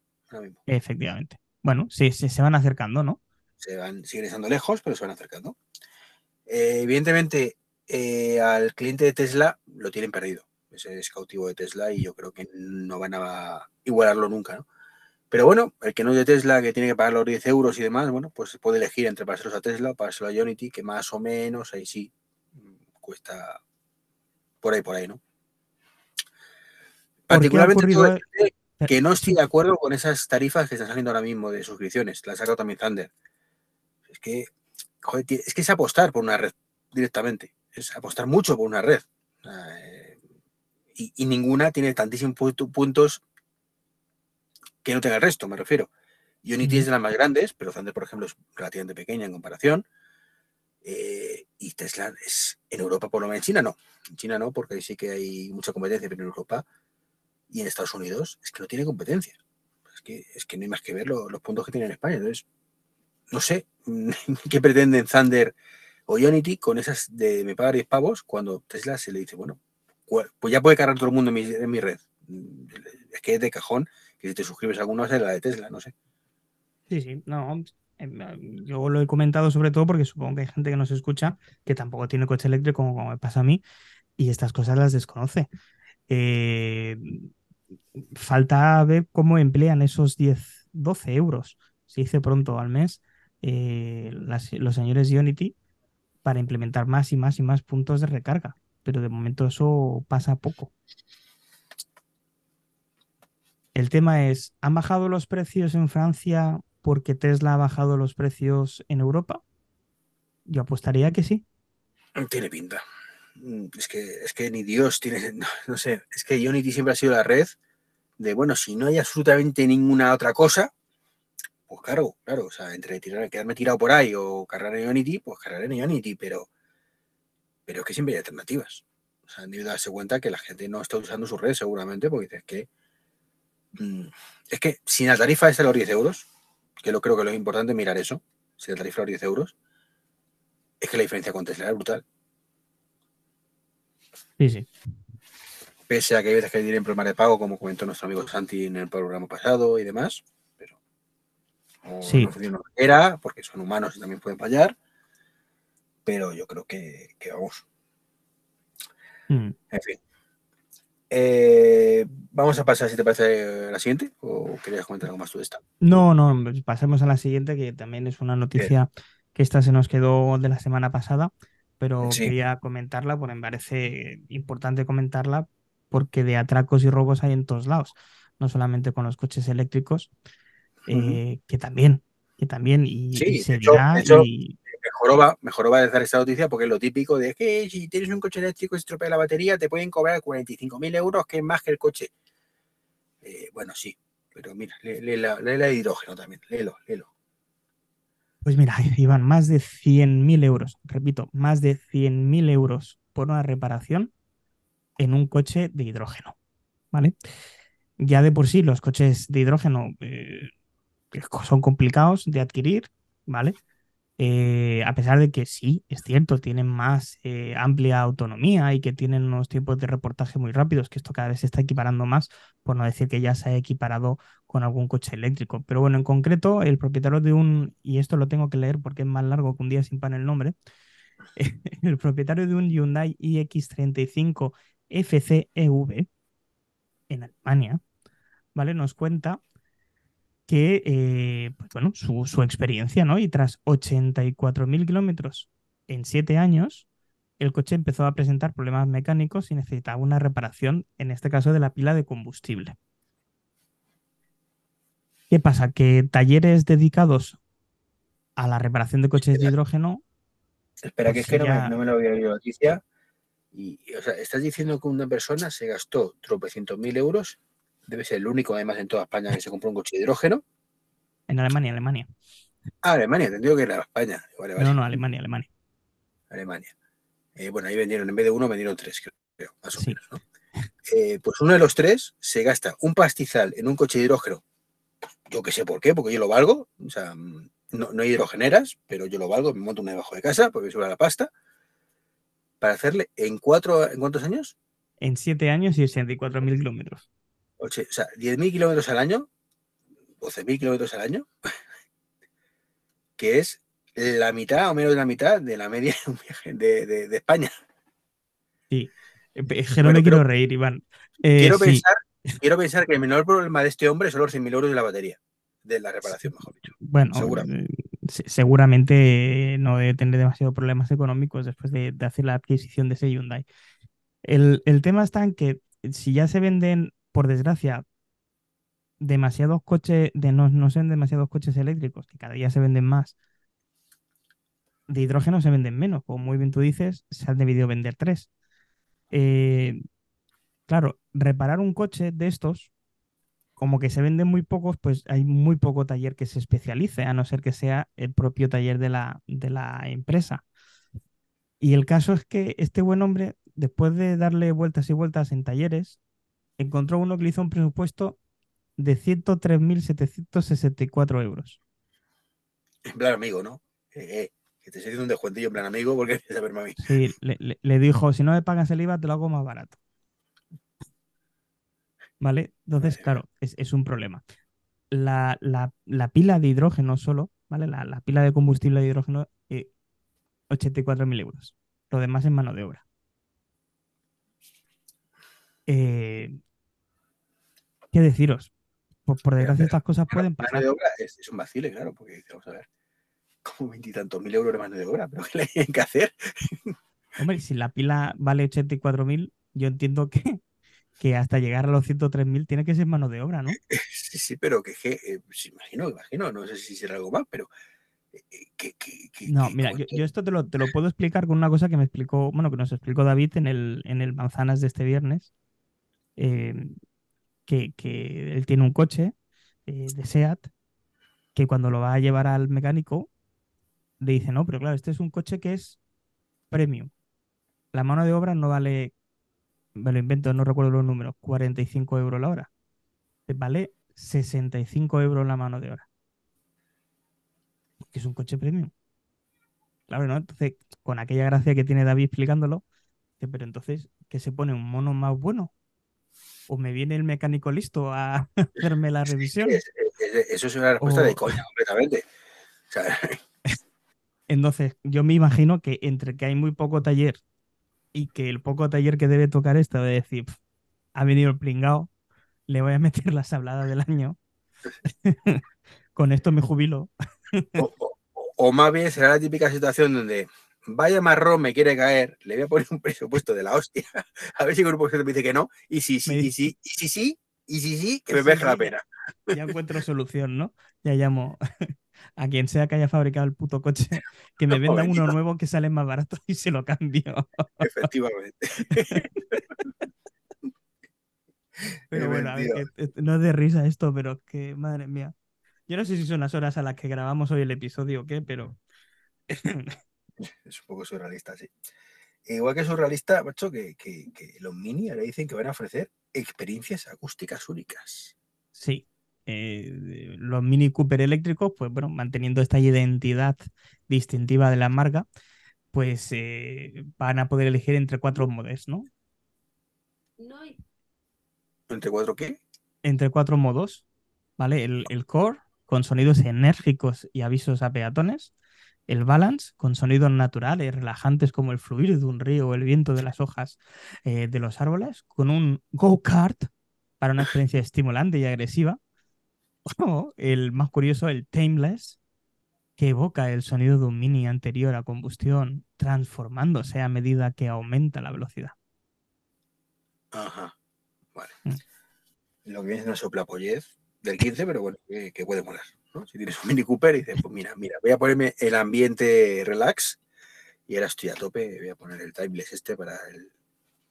Efectivamente. Bueno, sí, se van acercando, ¿no? se van, siguen estando lejos, pero se van acercando. Eh, evidentemente, eh, al cliente de Tesla lo tienen perdido. Ese es cautivo de Tesla y yo creo que no van a igualarlo nunca, ¿no? Pero bueno, el que no es de Tesla, que tiene que pagar los 10 euros y demás, bueno, pues puede elegir entre pasarlos a Tesla o pasárselo a Unity, que más o menos ahí sí cuesta por ahí, por ahí, ¿no? Particularmente que no estoy de acuerdo con esas tarifas que están saliendo ahora mismo de suscripciones. La ha sacado también Thunder. Es que, joder, es que es apostar por una red directamente. Es apostar mucho por una red. Y, ninguna tiene tantísimos puntos que no tenga el resto, me refiero. Unity es de las más grandes, pero Thunder, por ejemplo, es relativamente pequeña en comparación. Eh, y Tesla es en Europa, por lo menos en China no. En China no, porque sí que hay mucha competencia, pero en Europa y en Estados Unidos es que no tiene competencia. Es que, es que no hay más que ver los puntos que tiene en España. Entonces, no sé qué pretenden Thunder o Unity con esas de me paga 10 pavos cuando Tesla se le dice, bueno, pues ya puede cargar todo el mundo en mi, red. Es que es de cajón que si te suscribes a alguna va a la de Tesla, no sé. Sí, sí, no. Em, yo lo he comentado sobre todo porque supongo que hay gente que nos escucha que tampoco tiene coche eléctrico como me pasa a mí y estas cosas las desconoce. Eh, falta ver cómo emplean esos 10, 12 euros, se dice pronto al mes, eh, los señores Unity para implementar más y más y más puntos de recarga. Pero de momento eso pasa poco. El tema es, ¿han bajado los precios en Francia porque Tesla ha bajado los precios en Europa? Yo apostaría que sí. Tiene pinta. Es que, es que ni Dios tiene, no sé, es que Unity siempre ha sido la red de, bueno, si no hay absolutamente ninguna otra cosa, pues claro, claro, o sea, entre tirar, quedarme tirado por ahí o cargar en Unity, pues cargar en Unity, pero, pero es que siempre hay alternativas. O sea, han de darse cuenta que la gente no está usando su red seguramente, porque dices que mm, es que si la tarifa es de los 10 euros, que lo creo que lo importante es mirar eso, si la tarifa es los 10 euros, es que la diferencia con Tesla es brutal. Sí, sí pese a que hay veces que tienen problemas de pago, como comentó nuestro amigo Santi en el programa pasado y demás, pero sí. no funciona era, porque son humanos y también pueden fallar, pero yo creo que, vamos. Mm. En fin. Eh, vamos a pasar, si te parece, a la siguiente, o querías comentar algo más tú de esta. No, no, pasemos a la siguiente, que también es una noticia que esta se nos quedó de la semana pasada, pero quería comentarla, porque me parece importante comentarla porque de atracos y robos hay en todos lados, no solamente con los coches eléctricos, eh, que también, que también, y, sí, se y... Mejoró va, a dar esta noticia porque es lo típico de que si tienes un coche eléctrico y estropea la batería, te pueden cobrar 45.000 euros, que es más que el coche. Eh, bueno, sí, pero mira, lee, la, de hidrógeno también, léelo, léelo. Pues mira, Iván, más de 100.000 euros, repito, más de 100.000 euros por una reparación en un coche de hidrógeno. ¿Vale? Ya de por sí los coches de hidrógeno eh, son complicados de adquirir, ¿vale? Eh, a pesar de que sí, es cierto, tienen más eh, amplia autonomía y que tienen unos tiempos de reportaje muy rápidos, que esto cada vez se está equiparando más, por no decir que ya se ha equiparado con algún coche eléctrico. Pero bueno, en concreto, el propietario de un, y esto lo tengo que leer porque es más largo que un día sin pan el nombre, el propietario de un Hyundai iX35 FCEV en Alemania, ¿vale? Nos cuenta que, eh, pues bueno, su, experiencia, ¿no? Y tras 84.000 kilómetros en 7 años, el coche empezó a presentar problemas mecánicos y necesitaba una reparación, en este caso de la pila de combustible. ¿Qué pasa? Que talleres dedicados a la reparación de coches de hidrógeno. Espera, que es pues que no, me, lo había oído noticia. Y, o sea, estás diciendo que una persona se gastó tropecientos mil euros, debe ser el único además en toda España que se compró un coche de hidrógeno. En Alemania, Alemania. Ah, Alemania, entendido que era España. No, no, Alemania, Alemania. Alemania. Eh, bueno, ahí vendieron, en vez de uno, vendieron tres, creo, más o menos, ¿no? Eh, pues uno de los tres se gasta un pastizal en un coche de hidrógeno. Yo que sé por qué, porque yo lo valgo. O sea, no, no hay hidrogeneras, pero yo lo valgo, me monto una debajo de casa porque me la pasta para hacerle en cuatro, ¿en cuántos años? En siete años y 64.000 kilómetros. O sea, 10.000 kilómetros al año, 12.000 kilómetros al año, que es la mitad o menos de la mitad de la media de, de, España. Sí. Es que no me quiero reír, Iván. quiero, pensar, quiero pensar que el menor problema de este hombre son los 100.000 euros de la batería, de la reparación, mejor dicho. Bueno, seguramente, no debe tener demasiados problemas económicos después de, hacer la adquisición de ese Hyundai. El, el tema está en que si ya se venden, por desgracia, demasiados coches, de no, no sean demasiados coches eléctricos, que cada día se venden más, de hidrógeno se venden menos. Como muy bien tú dices, se han debido vender tres. Eh, claro, reparar un coche de estos, como que se venden muy pocos, pues hay muy poco taller que se especialice, a no ser que sea el propio taller de la, de la empresa. Y el caso es que este buen hombre, después de darle vueltas y vueltas en talleres, encontró uno que le hizo un presupuesto de 103.764 euros. En plan amigo, ¿no? Eh, eh, que te estoy haciendo un descuentillo en plan amigo porque a verme a mí. Sí, le, dijo, si no me pagas el IVA te lo hago más barato. ¿Vale? Entonces, claro, es, un problema. La, pila de hidrógeno solo, ¿vale? La, pila de combustible de hidrógeno, eh, 84.000 euros. Lo demás en mano de obra. Eh, ¿Qué deciros? por desgracia, estas cosas pueden pasar. Mano de obra es, un vacile, claro, porque vamos a ver, como veintitantos mil euros de mano de obra, pero ¿qué le hay que hacer? Hombre, si la pila vale 84.000, yo entiendo que, que hasta llegar a los 103.000 tiene que ser mano de obra, ¿no? Sí, sí, pero que, que eh, pues imagino, imagino, no sé si será algo más, pero eh, que, no, mira, yo, esto te lo, te lo, puedo explicar con una cosa que me explicó, bueno, que nos explicó David en el, en el Manzanas de este viernes. Eh, que, él tiene un coche eh, de SEAT que cuando lo va a llevar al mecánico le dice, no, pero claro, este es un coche que es premium. La mano de obra no vale, me lo invento, no recuerdo los números, 45 euros la hora. Vale 65 euros la mano de obra. Porque es un coche premium. Claro, ¿no? Entonces, con aquella gracia que tiene David explicándolo, pero entonces, ¿qué se pone? ¿Un mono más bueno? O me viene el mecánico listo a hacerme la revisión. eso es una respuesta de coña, completamente. Entonces, yo me imagino que entre que hay muy poco taller y que el poco taller que debe tocar esto de decir, ha venido el pringao, le voy a meter la sablada del año. Con esto me jubilo. o, más bien será la típica situación donde vaya marrón me quiere caer, le voy a poner un presupuesto de la hostia, a ver si el grupo me dice que no, y si sí, y si, y si sí, y si sí, que me merezca la pena. Ya encuentro solución, ¿no? Ya llamo a quien sea que haya fabricado el puto coche, que me venda uno nuevo que sale más barato y se lo cambio. Efectivamente. Pero bueno, a ver, no es de risa esto, pero que, madre mía. Yo no sé si son las horas a las que grabamos hoy el episodio o qué, pero es un poco surrealista, sí. Igual que surrealista, macho, que, que, los Mini ahora dicen que van a ofrecer experiencias acústicas únicas. Sí. Eh, los Mini Cooper eléctricos, pues bueno, manteniendo esta identidad distintiva de la marca, pues eh, van a poder elegir entre cuatro modos, ¿no? ¿Entre cuatro qué? Entre cuatro modos, ¿vale? El, el core, con sonidos enérgicos y avisos a peatones el balance con sonidos naturales, relajantes como el fluir de un río o el viento de las hojas eh, de los árboles, con un go-kart para una experiencia estimulante y agresiva, o el más curioso, el tameless, que evoca el sonido de un mini anterior a combustión, transformándose a medida que aumenta la velocidad. Ajá, vale. Mm. Lo que viene es una soplapollez del 15, pero bueno, que puede molar. Si tienes un Mini Cooper y dices, pues mira, mira, voy a ponerme el ambiente relax y ahora estoy a tope, voy a poner el timeless este para el,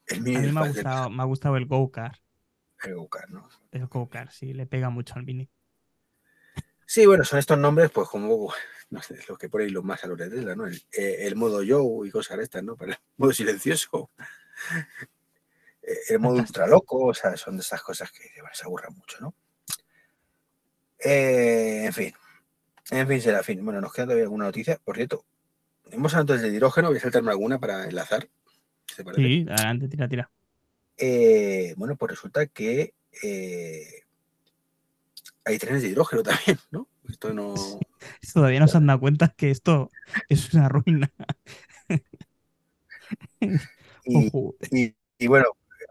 el Mini. A mí me ha, gustado, me ha gustado el Go-Kart. El Go-Kart, ¿no? El Go-Kart, sí, le pega mucho al Mini. Sí, bueno, son estos nombres, pues como, no sé, los que ponen los más a los de Tesla, ¿no? El, eh, modo Joe y cosas estas, ¿no? Para el modo silencioso. Eh, el modo ultra loco, o sea, son de esas cosas que se aburran mucho, ¿no? Eh, en fin. En fin, será fin. Bueno, nos queda todavía alguna noticia. Por cierto, hemos hablado antes del hidrógeno. Voy a saltarme alguna para enlazar. Sí, adelante, tira, tira. Eh, bueno, pues resulta que eh, hay trenes de hidrógeno también, ¿no? Esto no. Todavía no se han dado cuenta que esto es una ruina. y, y, y, bueno,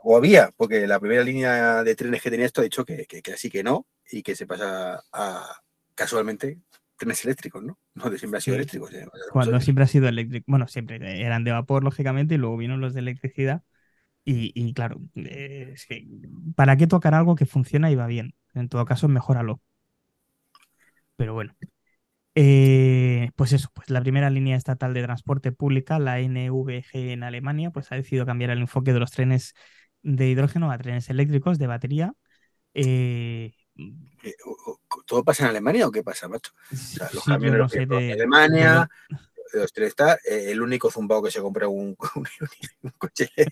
o había, porque la primera línea de trenes que tenía esto ha dicho que, que, que así que no, y que se pasa a casualmente trenes eléctricos, ¿no? No de siempre ha sido eléctrico. Cuando siempre ha sido eléctrico, bueno, siempre eran de vapor, lógicamente, y luego vino los de electricidad. Y, claro, es que, ¿para qué tocar algo que funciona y va bien? En todo caso, mejóralo. Pero bueno. Eh, pues eso, pues la primera línea estatal de transporte pública, la NVG en Alemania, pues ha decidido cambiar el enfoque de los trenes de hidrógeno a trenes eléctricos de batería. Eh, eh, ¿Todo pasa en Alemania o qué pasa, macho? los camiones de, Alemania, los tres está, el único zumbao que se compra un, coche de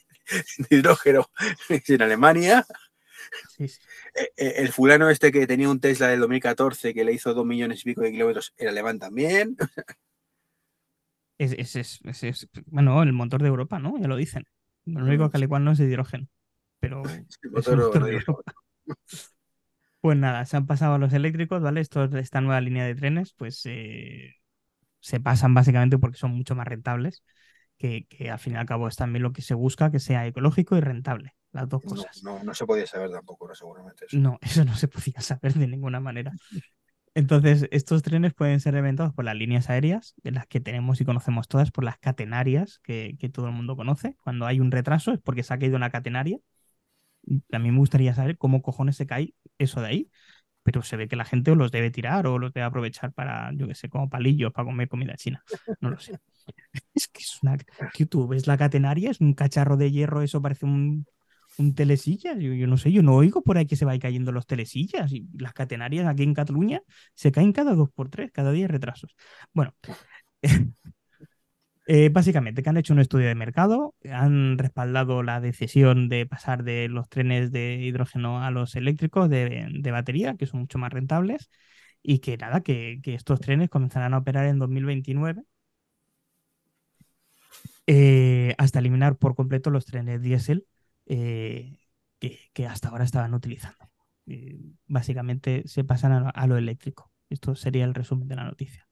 hidrógeno es en Alemania. Eh, eh, el fulano este que tenía un Tesla del 2014 que le hizo dos millones y pico de kilómetros, era alemán también. Es, es, bueno, el motor de Europa, ¿no? Ya lo dicen. Lo único que al igual no es de hidrógeno. Pero. Pues nada, se han pasado a los eléctricos, ¿vale? Esto, esta nueva línea de trenes, pues eh, se pasan básicamente porque son mucho más rentables, que, que, al fin y al cabo es también lo que se busca, que sea ecológico y rentable las dos cosas. No, no, se podía saber tampoco, seguramente. Eso. No, eso no se podía saber de ninguna manera. Entonces, estos trenes pueden ser inventados por las líneas aéreas, de las que tenemos y conocemos todas, por las catenarias, que, que todo el mundo conoce. Cuando hay un retraso es porque se ha caído una catenaria. A mí me gustaría saber cómo cojones se cae eso de ahí, pero se ve que la gente los debe tirar o los debe aprovechar para, yo qué sé, como palillos para comer comida china. No lo sé. Es que es una. Tú ves la catenaria, es un cacharro de hierro, eso parece un un telesilla. Yo, yo, no sé, yo no oigo por ahí que se vayan cayendo los telesillas y las catenarias aquí en Cataluña se caen cada dos por tres, cada día retrasos. Bueno, eh, básicamente que han hecho un estudio de mercado, han respaldado la decisión de pasar de los trenes de hidrógeno a los eléctricos de, batería, que son mucho más rentables, y que nada, que, estos trenes comenzarán a operar en 2029. Eh, hasta eliminar por completo los trenes diésel eh, que, hasta ahora estaban utilizando. Básicamente se pasan a, lo eléctrico. Esto sería el resumen de la noticia.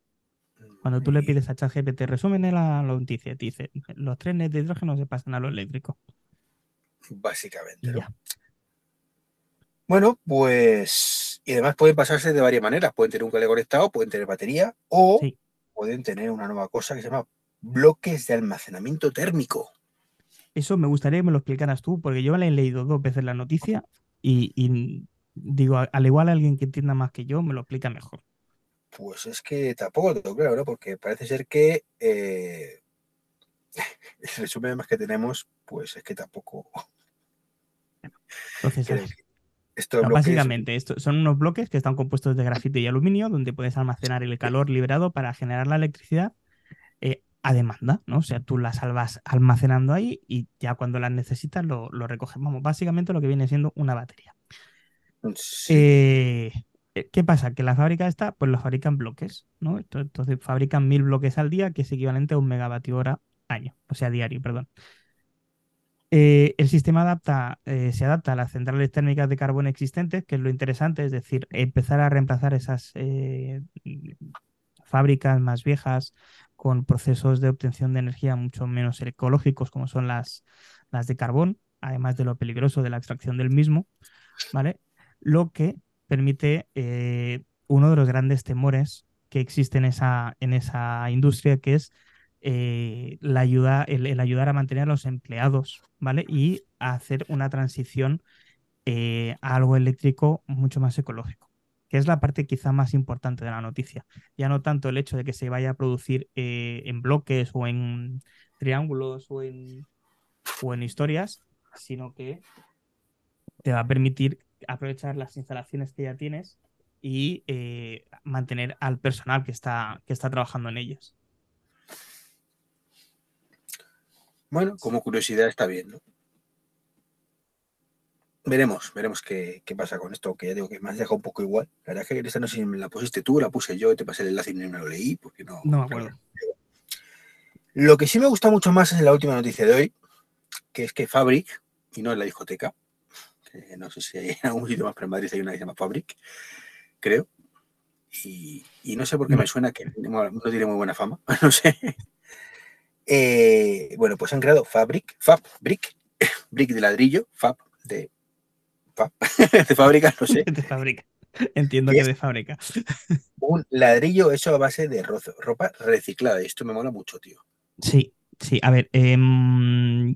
Cuando tú le pides a ChatGPT resumen la, la noticia, te dice, los trenes de hidrógeno se pasan a lo eléctrico. Básicamente. Bueno, pues. Y además pueden pasarse de varias maneras. Pueden tener un cable conectado, pueden tener batería o pueden tener una nueva cosa que se llama bloques de almacenamiento térmico. Eso me gustaría que me lo explicaras tú, porque yo le he leído dos veces la noticia y, digo, al igual alguien que entienda más que yo me lo explica mejor. Pues es que tampoco lo claro, ¿no? Porque parece ser que eh, el resumen más que tenemos, pues es que tampoco. Entonces, básicamente, esto son unos bloques que están compuestos de grafito y aluminio, donde puedes almacenar el calor liberado para generar la electricidad eh, a demanda, ¿no? O sea, tú las salvas almacenando ahí y ya cuando las necesitas lo, lo recoges. Vamos, básicamente lo que viene siendo una batería. Eh, eh, ¿Qué pasa? Que la fábrica esta, pues lo fabrican bloques, ¿no? Entonces fabrican mil bloques al día, que es equivalente a un megavatio hora año, o sea, diario, perdón. Eh, el sistema adapta, se adapta a las centrales térmicas de carbón existentes, que es lo interesante, es decir, empezar a reemplazar esas fábricas más viejas con procesos de obtención de energía mucho menos ecológicos como son las, las de carbón, además de lo peligroso de la extracción del mismo, ¿vale? Lo que permite eh, uno de los grandes temores que existe en esa, en esa industria, que es eh, la ayuda, el, ayudar a mantener a los empleados, ¿vale? Y hacer una transición eh, a algo eléctrico mucho más ecológico que es la parte quizá más importante de la noticia. Ya no tanto el hecho de que se vaya a producir en bloques o en triángulos o en, o en historias, sino que te va a permitir aprovechar las instalaciones que ya tienes y eh, mantener al personal que está, que está trabajando en ellas. Bueno, como curiosidad está bien, ¿no? Veremos, veremos qué, pasa con esto, que ya digo que me has dejado un poco igual. La verdad es que esta no sé si me la pusiste tú, la puse yo, y te pasé el enlace y no me lo leí, porque no. No me acuerdo. Lo que sí me gusta mucho más es la última noticia de hoy, que es que Fabric, y no en la discoteca, que no sé si hay algún sitio más, pero en Madrid hay una que se llama Fabric, creo. Y, no sé por qué me suena que no tiene muy buena fama, no sé. Eh, bueno, pues han creado Fabric, Fabric brick de ladrillo, fab, de, de fábrica, no sé. De fábrica. Entiendo que de fábrica. Un ladrillo hecho a base de ropa reciclada. Y esto me mola mucho, tío. Sí, sí. A ver, em,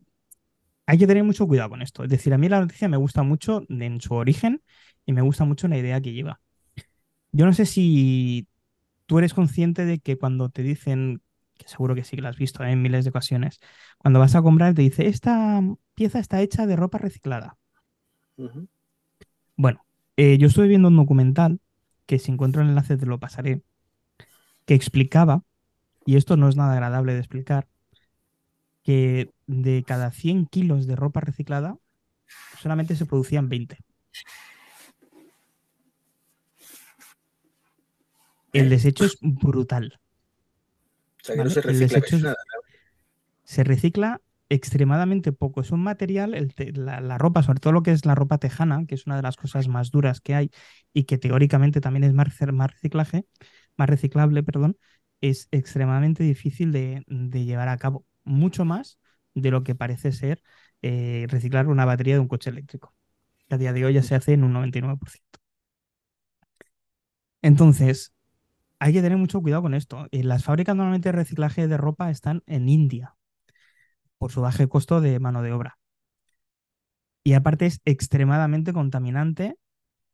hay que tener mucho cuidado con esto. Es decir, a mí la noticia me gusta mucho en su origen y me gusta mucho la idea que lleva. Yo no sé si tú eres consciente de que cuando te dicen, que seguro que sí que lo has visto en miles de ocasiones, cuando vas a comprar te dice, esta pieza está hecha de ropa reciclada. Bueno, eh, yo estuve viendo un documental, que si encuentro el enlace te lo pasaré, que explicaba, y esto no es nada agradable de explicar, que de cada 100 kilos de ropa reciclada, solamente se producían 20. El desecho es brutal. O sea, que no se recicla Se recicla extremadamente poco. Es un material, la, ropa, sobre todo lo que es la ropa tejana, que es una de las cosas más duras que hay y que teóricamente también es más, más reciclaje, más reciclable, perdón, es extremadamente difícil de, llevar a cabo. Mucho más de lo que parece ser eh, reciclar una batería de un coche eléctrico. a día de hoy ya se hace en un 99%. Entonces, hay que tener mucho cuidado con esto. Eh, las fábricas normalmente de reciclaje de ropa están en India por su bajo costo de mano de obra. Y aparte es extremadamente contaminante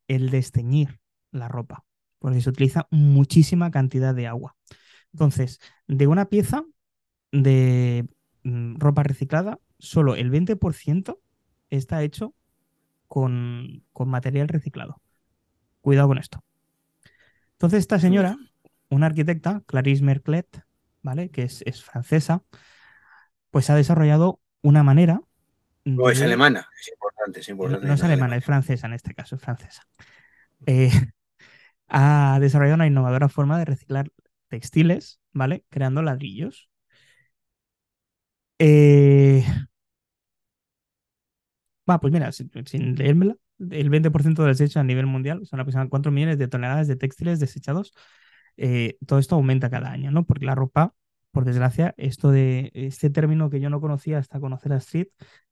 el desteñir la ropa, porque se utiliza muchísima cantidad de agua. Entonces, de una pieza de ropa reciclada, solo el 20% está hecho con, con material reciclado. Cuidado con esto. Entonces, esta señora una arquitecta, Clarice Merclet, ¿vale? Que es, francesa, pues ha desarrollado una manera. No, es alemana, es importante, es importante. No, es alemana, es francesa en este caso, es francesa. Eh, ha desarrollado una innovadora forma de reciclar textiles, ¿vale? Creando ladrillos. Eh... Pues mira, sin, sin leérmela, el 20% del desecho a nivel mundial son aproximadamente 4 millones de toneladas de textiles desechados eh, todo esto aumenta cada año, ¿no? Porque la ropa, por desgracia, esto de este término que yo no conocía hasta conocer a Street,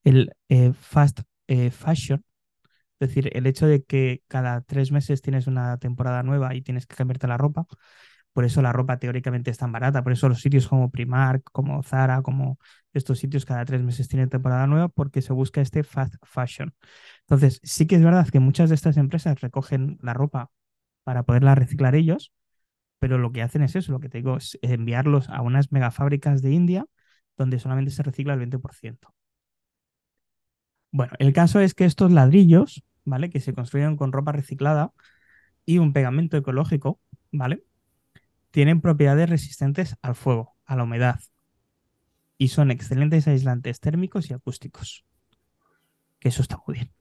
el eh, fast eh, fashion, es decir, el hecho de que cada tres meses tienes una temporada nueva y tienes que cambiarte la ropa, por eso la ropa teóricamente es tan barata, por eso los sitios como Primark, como Zara, como estos sitios cada tres meses tienen temporada nueva, porque se busca este fast fashion. Entonces, sí que es verdad que muchas de estas empresas recogen la ropa para poderla reciclar ellos, pero lo que hacen es eso, lo que te digo, es enviarlos a unas megafábricas de India donde solamente se recicla el 20%. Bueno, el caso es que estos ladrillos, ¿vale? Que se construyen con ropa reciclada y un pegamento ecológico, ¿vale? Tienen propiedades resistentes al fuego, a la humedad y son excelentes aislantes térmicos y acústicos. Que eso está muy bien.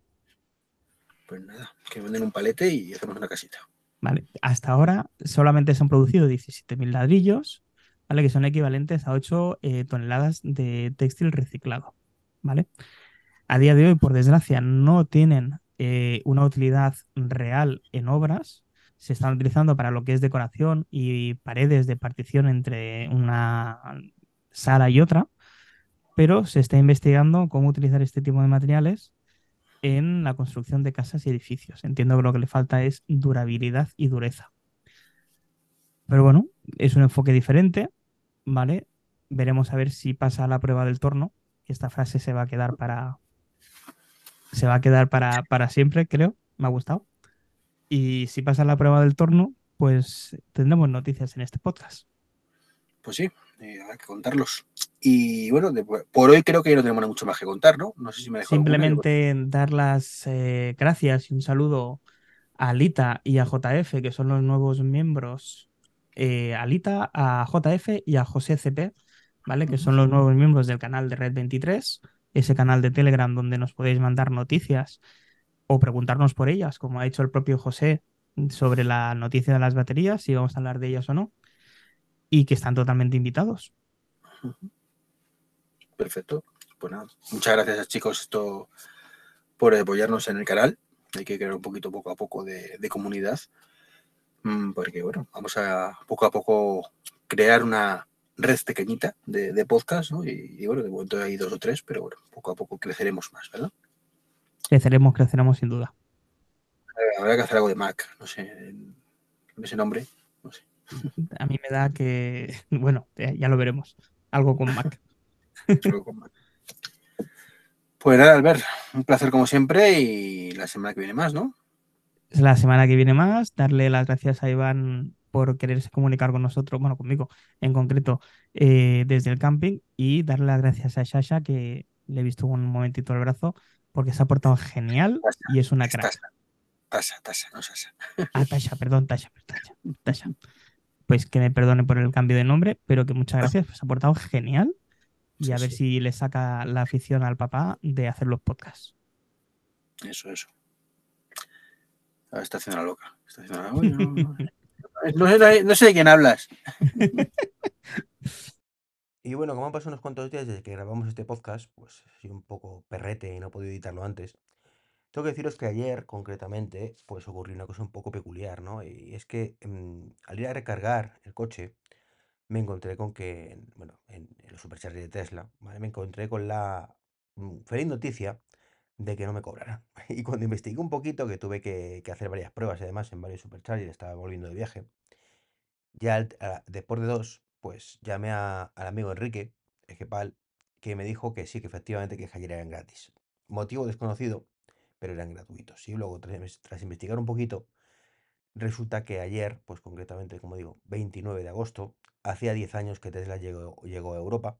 Pues nada, que venden un palete y hacemos una casita. Hasta ahora solamente se han producido 17.000 ladrillos, ¿vale? Que son equivalentes a 8 eh, toneladas de textil reciclado, ¿vale? A día de hoy, por desgracia, no tienen eh, una utilidad real en obras. Se están utilizando para lo que es decoración y paredes de partición entre una sala y otra, pero se está investigando cómo utilizar este tipo de materiales en la construcción de casas y edificios. Entiendo que lo que le falta es durabilidad y dureza. Pero bueno, es un enfoque diferente, ¿vale? Veremos a ver si pasa la prueba del torno. Esta frase se va a quedar para. Se va a quedar para, para siempre, creo. Me ha gustado. Y si pasa la prueba del torno, pues tendremos noticias en este podcast. Pues sí, eh, hay que contarlos. Y bueno, por hoy creo que no tenemos mucho más que contar, ¿no? No sé si me Simplemente dar las eh, gracias y un saludo a Alita y a JF, que son los nuevos miembros. Eh, a Alita, a JF y a José CP, ¿vale? Que son los nuevos miembros del canal de Red 23, ese canal de Telegram donde nos podéis mandar noticias o preguntarnos por ellas, como ha hecho el propio José sobre la noticia de las baterías, si vamos a hablar de ellas o no y que están totalmente invitados. Perfecto. Pues nada, muchas gracias chicos esto por apoyarnos en el canal. Hay que crear un poquito poco a poco de, comunidad. Mm, porque bueno, vamos a poco a poco crear una red pequeñita de, podcast, ¿no? Y, bueno, de momento hay dos o tres, pero bueno, poco a poco creceremos más, ¿verdad? Creceremos, creceremos sin duda. Habrá que hacer algo de Mac, no sé, ese nombre, no sé. A mí me da que, bueno, ya lo veremos, algo con Mac. Pues nada, Albert, un placer como siempre y la semana que viene más, ¿no? La semana que viene más, darle las gracias a Iván por quererse comunicar con nosotros, bueno, conmigo en concreto, eh, desde el camping y darle las gracias a Sasha, que le he visto un momentito el brazo, porque se ha portado genial y es una crack. Tasha, Tasha, no Sasha. Ah, Tasha, perdón, Tasha, Tasha, Tasha. Pues que me perdone por el cambio de nombre, pero que muchas gracias, pues se ha portado genial y a ver si le saca la afición al papá de hacer los podcasts. Eso, eso. Está haciendo la loca. Está haciendo la... no, sé, de quién hablas. Y bueno, como han pasado unos cuantos días desde que grabamos este podcast, pues sido un poco perrete y no he podido editarlo antes. Tengo que deciros que ayer, concretamente, pues ocurrió una cosa un poco peculiar, ¿no? Y es que mm, al ir a recargar el coche, me encontré con que, bueno, en, el supercharger de Tesla, ¿vale? Me encontré con la mm, feliz noticia de que no me cobraran. Y cuando investigué un poquito, que tuve que, hacer varias pruebas, además en varios superchargers, estaba volviendo de viaje, ya después de dos, pues llamé al amigo Enrique, Ejepal, que me dijo que sí, que efectivamente que ayer eran gratis. Motivo desconocido, pero eran gratuitos. Y luego, tras investigar un poquito, Resulta que ayer, pues concretamente, como digo, 29 de agosto, hacía 10 años que Tesla llegó, llegó a Europa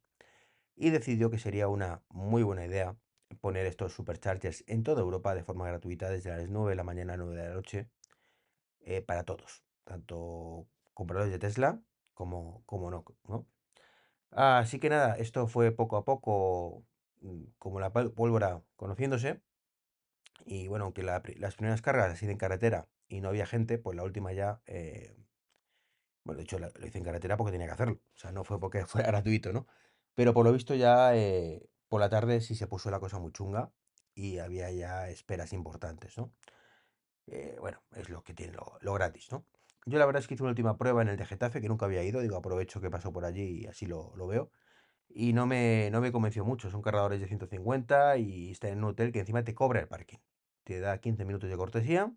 y decidió que sería una muy buena idea poner estos superchargers en toda Europa de forma gratuita desde las 9 de la mañana a 9 de la noche eh, para todos, tanto compradores de Tesla como, como no, ¿no? Así que nada, esto fue poco a poco mm, como la pólvora conociéndose. Y bueno, aunque las primeras cargas así en carretera y no había gente, pues la última ya, eh, bueno, de hecho lo hice en carretera porque tenía que hacerlo, o sea, no fue porque fuera gratuito, ¿no? Pero por lo visto ya eh, por la tarde sí se puso la cosa muy chunga y había ya esperas importantes, ¿no? Eh, bueno, es lo que tiene lo, gratis, ¿no? Yo la verdad es que hice una última prueba en el de Getafe que nunca había ido, digo, aprovecho que paso por allí y así lo, veo. Y no me, no me convenció mucho, son cargadores de 150 y está en un hotel que encima te cobra el parking. Te da 15 minutos de cortesía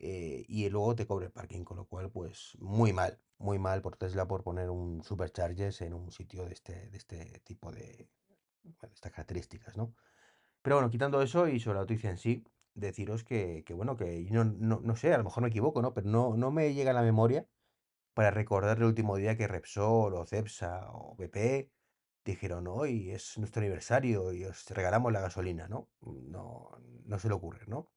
eh, y luego te cobre el parking, con lo cual, pues muy mal, muy mal por Tesla por poner un superchargers en un sitio de este, de este tipo de, estas características, ¿no? Pero bueno, quitando eso y sobre la noticia en sí, deciros que, bueno, que no, no, sé, a lo mejor me equivoco, ¿no? Pero no, no me llega a la memoria para recordar el último día que Repsol o Cepsa o BP dijeron, hoy es nuestro aniversario y os regalamos la gasolina, ¿no? No, no se le ocurre, ¿no?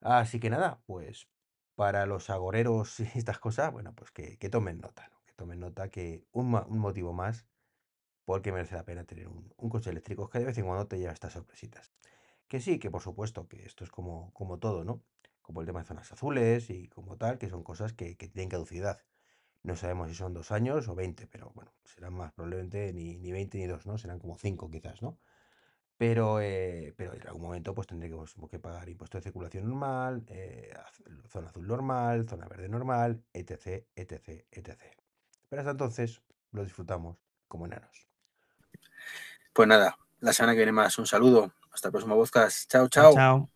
Así que nada, pues para los agoreros y estas cosas, bueno, pues que, tomen nota, ¿no? Que tomen nota que un, motivo más porque merece la pena tener un, coche eléctrico que de vez en cuando te lleva estas sorpresitas. Que sí, que por supuesto, que esto es como, como todo, ¿no? Como el tema de zonas azules y como tal, que son cosas que, que tienen caducidad. No sabemos si son dos años o 20, pero bueno, serán más probablemente ni, ni 20 ni dos, ¿no? Serán como cinco quizás, ¿no? Pero, eh, pero en algún momento pues tendré que, pagar impuesto de circulación normal, eh, zona azul normal, zona verde normal, etc, etc, etc. Pero hasta entonces lo disfrutamos como enanos. Pues nada, la semana que viene más. Un saludo. Hasta el próximo podcast. Chao, chao. Chao.